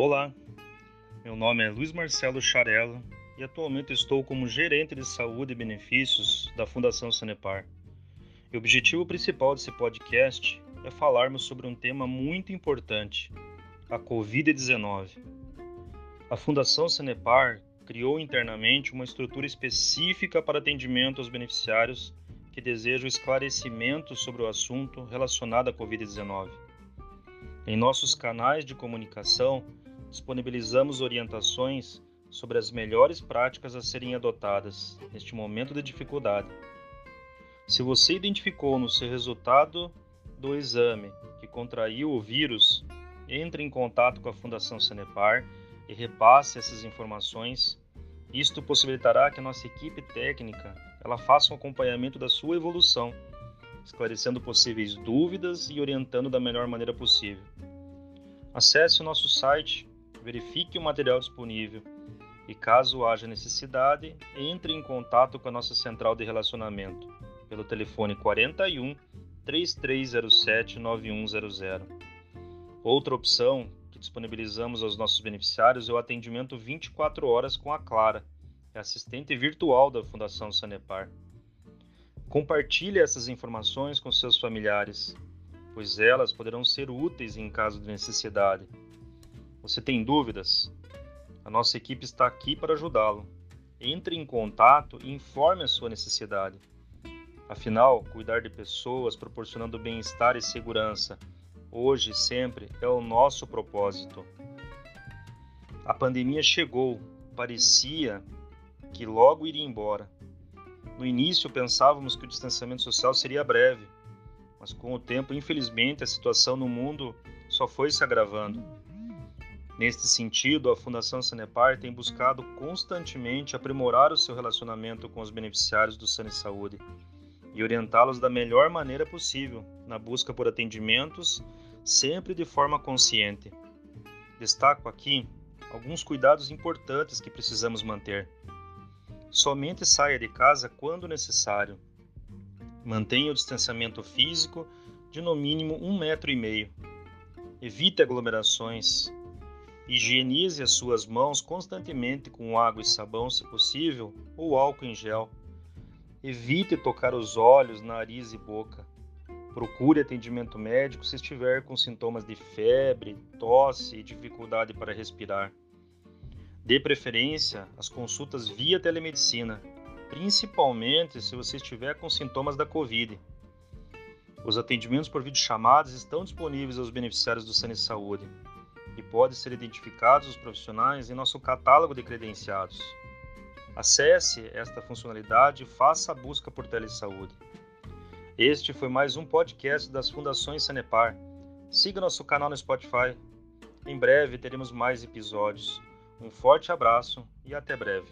Olá, meu nome é Luiz Marcelo Charello e atualmente estou como gerente de saúde e benefícios da Fundação Sanepar. E o objetivo principal desse podcast é falarmos sobre um tema muito importante, a Covid-19. A Fundação Sanepar criou internamente uma estrutura específica para atendimento aos beneficiários que desejam esclarecimento sobre o assunto relacionado à Covid-19. Em nossos canais de comunicação, disponibilizamos orientações sobre as melhores práticas a serem adotadas neste momento de dificuldade. Se você identificou no seu resultado do exame que contraiu o vírus, entre em contato com a Fundação Sanepar e repasse essas informações. Isto possibilitará que a nossa equipe técnica ela faça um acompanhamento da sua evolução, esclarecendo possíveis dúvidas e orientando da melhor maneira possível. Acesse o nosso site verifique o material disponível e, caso haja necessidade, entre em contato com a nossa central de relacionamento pelo telefone 41 3307 9100. Outra opção que disponibilizamos aos nossos beneficiários é o atendimento 24 horas com a Clara, é assistente virtual da Fundação Sanepar. Compartilhe essas informações com seus familiares, pois elas poderão ser úteis em caso de necessidade. Você tem dúvidas? A nossa equipe está aqui para ajudá-lo. Entre em contato e informe a sua necessidade. Afinal, cuidar de pessoas proporcionando bem-estar e segurança, hoje e sempre, é o nosso propósito. A pandemia chegou, parecia que logo iria embora. No início pensávamos que o distanciamento social seria breve, mas com o tempo, infelizmente, a situação no mundo só foi se agravando. Neste sentido, a Fundação Sanepar tem buscado constantemente aprimorar o seu relacionamento com os beneficiários do Sane Saúde e orientá-los da melhor maneira possível na busca por atendimentos, sempre de forma consciente. Destaco aqui alguns cuidados importantes que precisamos manter. Somente saia de casa quando necessário. Mantenha o distanciamento físico de no mínimo um metro e meio. Evite aglomerações, Higienize as suas mãos constantemente com água e sabão, se possível, ou álcool em gel. Evite tocar os olhos, nariz e boca. Procure atendimento médico se estiver com sintomas de febre, tosse e dificuldade para respirar. Dê preferência às consultas via telemedicina, principalmente se você estiver com sintomas da Covid. Os atendimentos por videochamadas estão disponíveis aos beneficiários do Sane Saúde e pode ser identificados os profissionais em nosso catálogo de credenciados. Acesse esta funcionalidade e faça a busca por telesaúde. Este foi mais um podcast das Fundações Sanepar. Siga nosso canal no Spotify. Em breve teremos mais episódios. Um forte abraço e até breve.